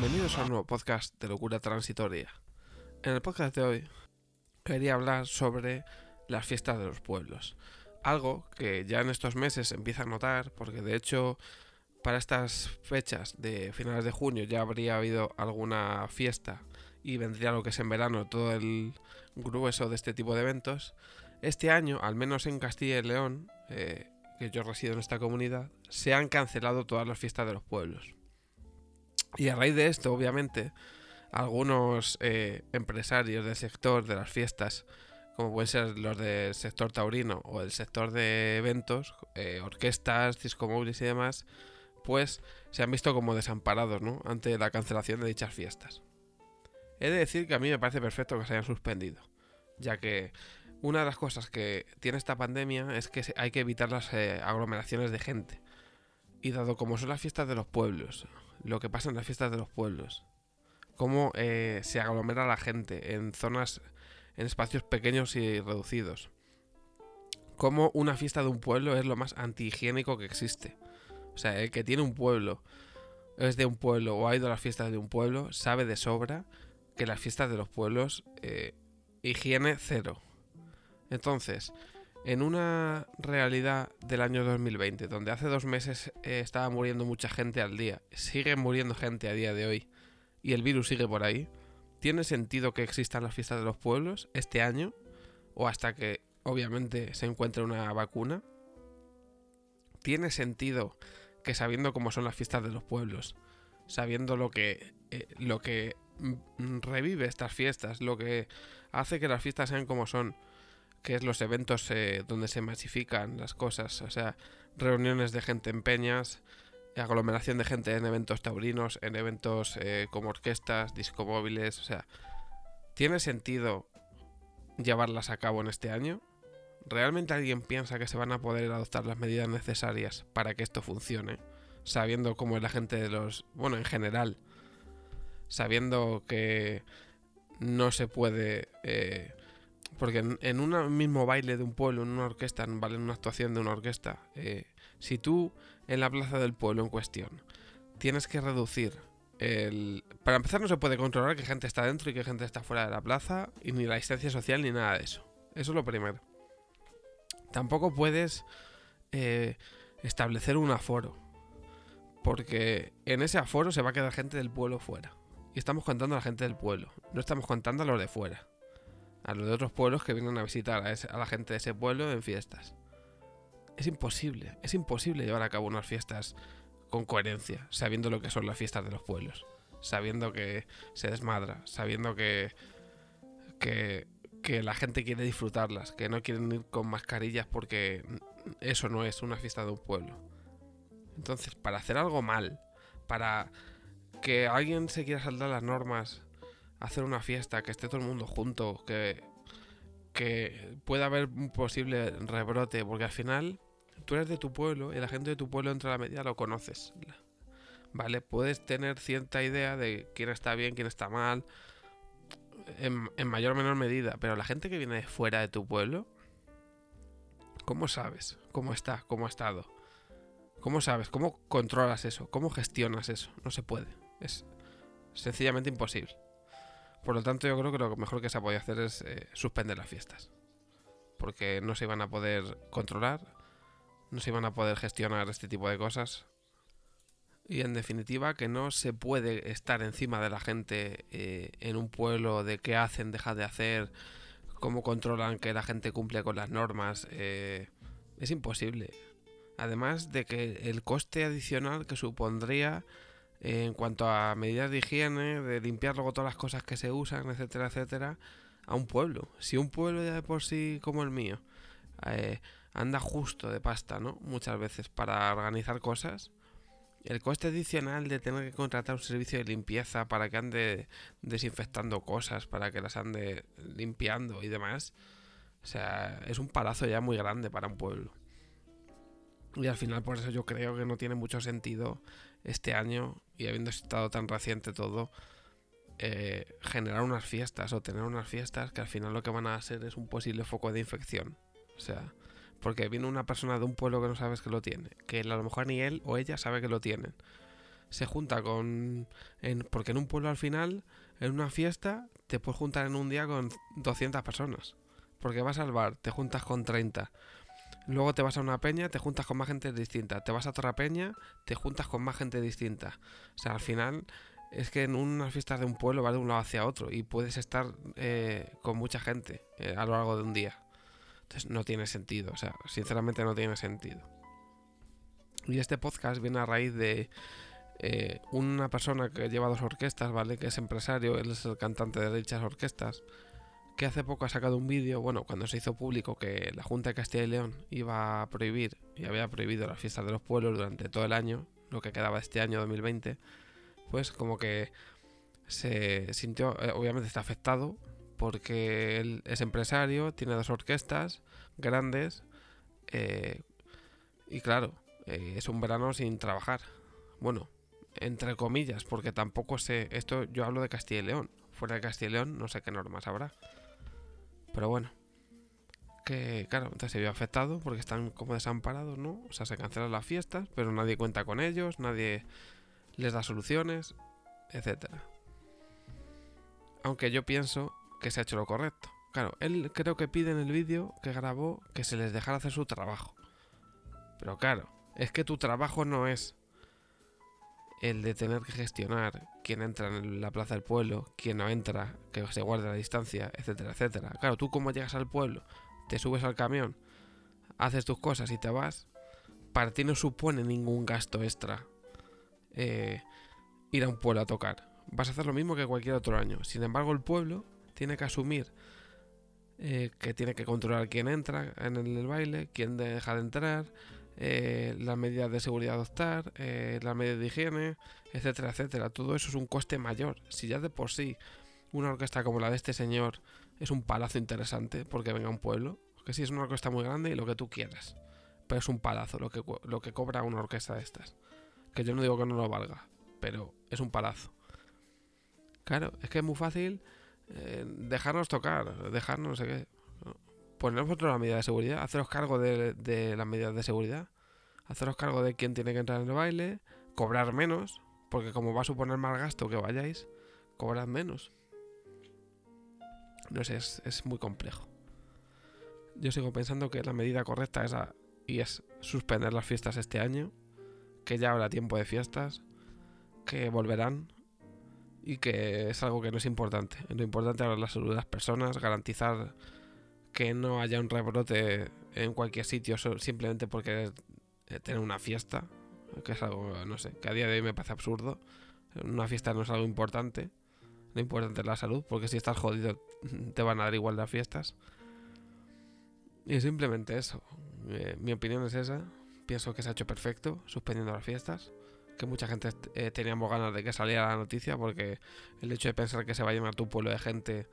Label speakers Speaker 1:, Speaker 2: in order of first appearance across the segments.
Speaker 1: Bienvenidos a un nuevo podcast de locura transitoria. En el podcast de hoy quería hablar sobre las fiestas de los pueblos. Algo que ya en estos meses se empieza a notar, porque de hecho para estas fechas de finales de junio ya habría habido alguna fiesta y vendría lo que es en verano todo el grueso de este tipo de eventos. Este año, al menos en Castilla y León, eh, que yo resido en esta comunidad, se han cancelado todas las fiestas de los pueblos. Y a raíz de esto, obviamente, algunos eh, empresarios del sector de las fiestas, como pueden ser los del sector taurino o el sector de eventos, eh, orquestas, discomóviles y demás, pues se han visto como desamparados ¿no? ante la cancelación de dichas fiestas. He de decir que a mí me parece perfecto que se hayan suspendido, ya que una de las cosas que tiene esta pandemia es que hay que evitar las eh, aglomeraciones de gente. Y dado como son las fiestas de los pueblos, lo que pasa en las fiestas de los pueblos, cómo eh, se aglomera la gente en zonas, en espacios pequeños y reducidos, cómo una fiesta de un pueblo es lo más antihigiénico que existe. O sea, el que tiene un pueblo, es de un pueblo o ha ido a las fiestas de un pueblo, sabe de sobra que las fiestas de los pueblos, eh, higiene cero. Entonces, en una realidad del año 2020, donde hace dos meses eh, estaba muriendo mucha gente al día, sigue muriendo gente a día de hoy, y el virus sigue por ahí, ¿tiene sentido que existan las fiestas de los pueblos este año? ¿O hasta que obviamente se encuentre una vacuna? ¿Tiene sentido que sabiendo cómo son las fiestas de los pueblos, sabiendo lo que, eh, lo que mm, revive estas fiestas, lo que hace que las fiestas sean como son, que es los eventos eh, donde se masifican las cosas, o sea, reuniones de gente en peñas, aglomeración de gente en eventos taurinos, en eventos eh, como orquestas, discomóviles, o sea, ¿tiene sentido llevarlas a cabo en este año? ¿Realmente alguien piensa que se van a poder adoptar las medidas necesarias para que esto funcione? Sabiendo cómo es la gente de los... bueno, en general, sabiendo que no se puede... Eh, porque en, un mismo baile de un pueblo, en una orquesta, ¿vale? en una actuación de una orquesta, eh, si tú en la plaza del pueblo en cuestión tienes que reducir el... Para empezar no se puede controlar que gente está dentro y que gente está fuera de la plaza, y ni la distancia social ni nada de eso. Eso es lo primero. Tampoco puedes eh, establecer un aforo, porque en ese aforo se va a quedar gente del pueblo fuera. Y estamos contando a la gente del pueblo, no estamos contando a los de fuera a los de otros pueblos que vienen a visitar a, la gente de ese pueblo en fiestas. Es imposible, es imposible llevar a cabo unas fiestas con coherencia, sabiendo lo que son las fiestas de los pueblos, sabiendo que se desmadra, sabiendo que, que, que la gente quiere disfrutarlas, que no quieren ir con mascarillas porque eso no es una fiesta de un pueblo. Entonces, para hacer algo mal, para que alguien se quiera saltar las normas hacer una fiesta, que esté todo el mundo junto, que, que pueda haber un posible rebrote, porque al final tú eres de tu pueblo y la gente de tu pueblo entre la media lo conoces. ¿Vale? Puedes tener cierta idea de quién está bien, quién está mal, en, en mayor o menor medida, pero la gente que viene de fuera de tu pueblo, ¿cómo sabes cómo está, cómo ha estado? ¿Cómo sabes? ¿Cómo controlas eso? ¿Cómo gestionas eso? No se puede. Es sencillamente imposible. Por lo tanto, yo creo que lo mejor que se ha podido hacer es eh, suspender las fiestas. Porque no se iban a poder controlar, no se iban a poder gestionar este tipo de cosas. Y en definitiva, que no se puede estar encima de la gente eh, en un pueblo de qué hacen, deja de hacer, cómo controlan que la gente cumple con las normas. Eh, es imposible. Además de que el coste adicional que supondría en cuanto a medidas de higiene, de limpiar luego todas las cosas que se usan, etcétera, etcétera, a un pueblo. Si un pueblo ya de por sí como el mío eh, anda justo de pasta, ¿no? Muchas veces para organizar cosas, el coste adicional de tener que contratar un servicio de limpieza para que ande desinfectando cosas, para que las ande limpiando y demás, o sea, es un palazo ya muy grande para un pueblo. Y al final por eso yo creo que no tiene mucho sentido este año, y habiendo estado tan reciente todo, eh, generar unas fiestas o tener unas fiestas que al final lo que van a ser es un posible foco de infección. O sea, porque viene una persona de un pueblo que no sabes que lo tiene, que a lo mejor ni él o ella sabe que lo tienen. se junta con... En, porque en un pueblo al final, en una fiesta, te puedes juntar en un día con 200 personas. Porque vas al bar, te juntas con 30. Luego te vas a una peña, te juntas con más gente distinta. Te vas a otra peña, te juntas con más gente distinta. O sea, al final es que en unas fiestas de un pueblo va de un lado hacia otro y puedes estar eh, con mucha gente eh, a lo largo de un día. Entonces no tiene sentido, o sea, sinceramente no tiene sentido. Y este podcast viene a raíz de eh, una persona que lleva dos orquestas, ¿vale? Que es empresario, él es el cantante de dichas orquestas, que hace poco ha sacado un vídeo, bueno, cuando se hizo público que la Junta de Castilla y León iba a prohibir y había prohibido las fiestas de los pueblos durante todo el año, lo que quedaba este año 2020 pues como que se sintió, eh, obviamente está afectado porque él es empresario, tiene dos orquestas grandes eh, y claro, eh, es un verano sin trabajar. Bueno, entre comillas, porque tampoco sé, esto yo hablo de Castilla y León, fuera de Castilla y León no sé qué normas habrá. Pero bueno, que claro, entonces se vio afectado porque están como desamparados, ¿no? O sea, se cancelan las fiestas, pero nadie cuenta con ellos, nadie les da soluciones, etc. Aunque yo pienso que se ha hecho lo correcto. Claro, él creo que pide en el vídeo que grabó que se les dejara hacer su trabajo. Pero claro, es que tu trabajo no es el de tener que gestionar quién entra en la plaza del pueblo, quién no entra, que se guarde la distancia, etcétera, etcétera. Claro, tú como llegas al pueblo, te subes al camión, haces tus cosas y te vas, para ti no supone ningún gasto extra eh, ir a un pueblo a tocar. Vas a hacer lo mismo que cualquier otro año. Sin embargo, el pueblo tiene que asumir eh, que tiene que controlar quién entra en el, baile, quién deja de entrar, eh, las medidas de seguridad adoptar, las medidas de higiene, etcétera, etcétera. Todo eso es un coste mayor. Si ya de por sí una orquesta como la de este señor es un palazo interesante porque venga a un pueblo, que sí es una orquesta muy grande y lo que tú quieras, pero es un palazo lo que, lo que cobra una orquesta de estas. Que yo no digo que no lo valga, pero es un palazo. Claro, es que es muy fácil eh, dejarnos tocar, dejarnos no sé qué. Poner vosotros la medida de seguridad, haceros cargo de, las medidas de seguridad, haceros cargo de quién tiene que entrar en el baile, cobrar menos, porque como va a suponer más gasto que vayáis, cobrad menos. No sé, es, es muy complejo. Yo sigo pensando que la medida correcta es y es suspender las fiestas este año que ya habrá tiempo de fiestas, que volverán y que es algo que no es importante. Lo importante ahora es la salud de las personas, garantizar que no haya un rebrote en cualquier sitio simplemente porque tener una fiesta, que es algo, no sé, que a día de hoy me parece absurdo. Una fiesta no es algo importante, lo importante es la salud, porque si estás jodido te van a dar igual las fiestas. Y simplemente eso. Eh, mi opinión es esa pienso que se ha hecho perfecto suspendiendo las fiestas. Que mucha gente eh, teníamos ganas de que saliera la noticia porque el hecho de pensar que se va a llenar tu pueblo de gente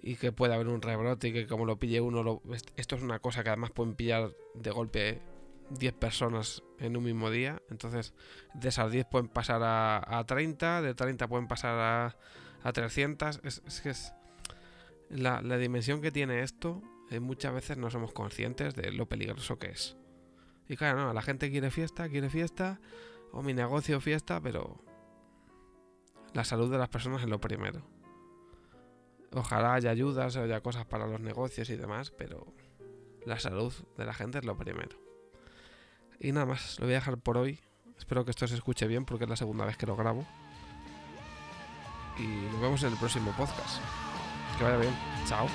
Speaker 1: y que puede haber un rebrote y que como lo pille uno, esto es una cosa que además pueden pillar de golpe 10 personas en un mismo día. Entonces, de esas 10 pueden pasar a, 30, de 30 pueden pasar a, a 300. Es, que es la, la, dimensión que tiene esto. Eh, muchas veces no somos conscientes de lo peligroso que es. Y claro, no, la gente quiere fiesta, quiere fiesta, o mi negocio fiesta, pero la salud de las personas es lo primero. Ojalá haya ayudas, haya cosas para los negocios y demás, pero la salud de la gente es lo primero. Y nada más, lo voy a dejar por hoy. Espero que esto se escuche bien porque es la segunda vez que lo grabo. Y nos vemos en el próximo podcast. Que vaya bien. Chao.